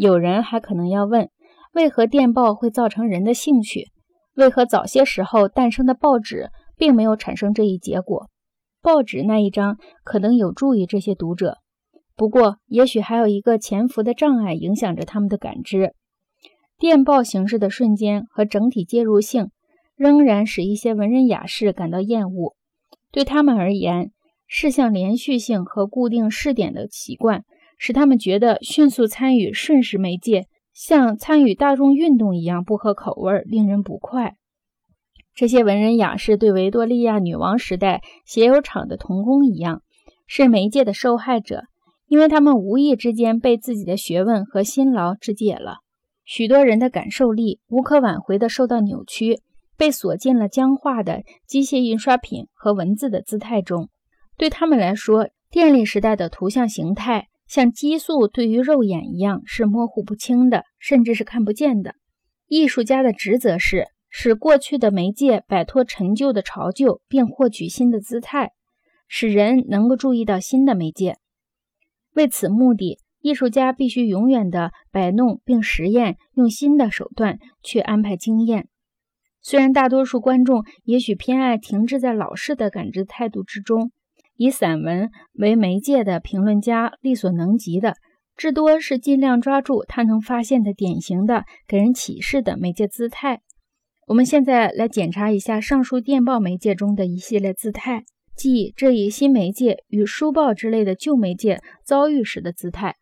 有人还可能要问：为何电报会造成人的兴趣？为何早些时候诞生的报纸并没有产生这一结果？报纸那一章可能有助于这些读者，不过也许还有一个潜伏的障碍影响着他们的感知。电报形式的瞬间和整体介入性仍然使一些文人雅士感到厌恶。对他们而言，事项连续性和固定视点的习惯。使他们觉得迅速参与瞬时媒介，像参与大众运动一样不合口味，令人不快。这些文人雅士对维多利亚女王时代鞋油厂的童工一样，是媒介的受害者，因为他们无意之间被自己的学问和辛劳肢解了。许多人的感受力无可挽回地受到扭曲，被锁进了僵化的机械印刷品和文字的姿态中。对他们来说，电力时代的图像形态。像激素对于肉眼一样是模糊不清的，甚至是看不见的。艺术家的职责是使过去的媒介摆脱陈旧的潮旧，并获取新的姿态，使人能够注意到新的媒介。为此目的，艺术家必须永远地摆弄并实验，用新的手段去安排经验。虽然大多数观众也许偏爱停滞在老式的感知态度之中。以散文为媒介的评论家力所能及的，至多是尽量抓住他能发现的典型的、给人启示的媒介姿态。我们现在来检查一下上述电报媒介中的一系列姿态，即这一新媒介与书报之类的旧媒介遭遇时的姿态。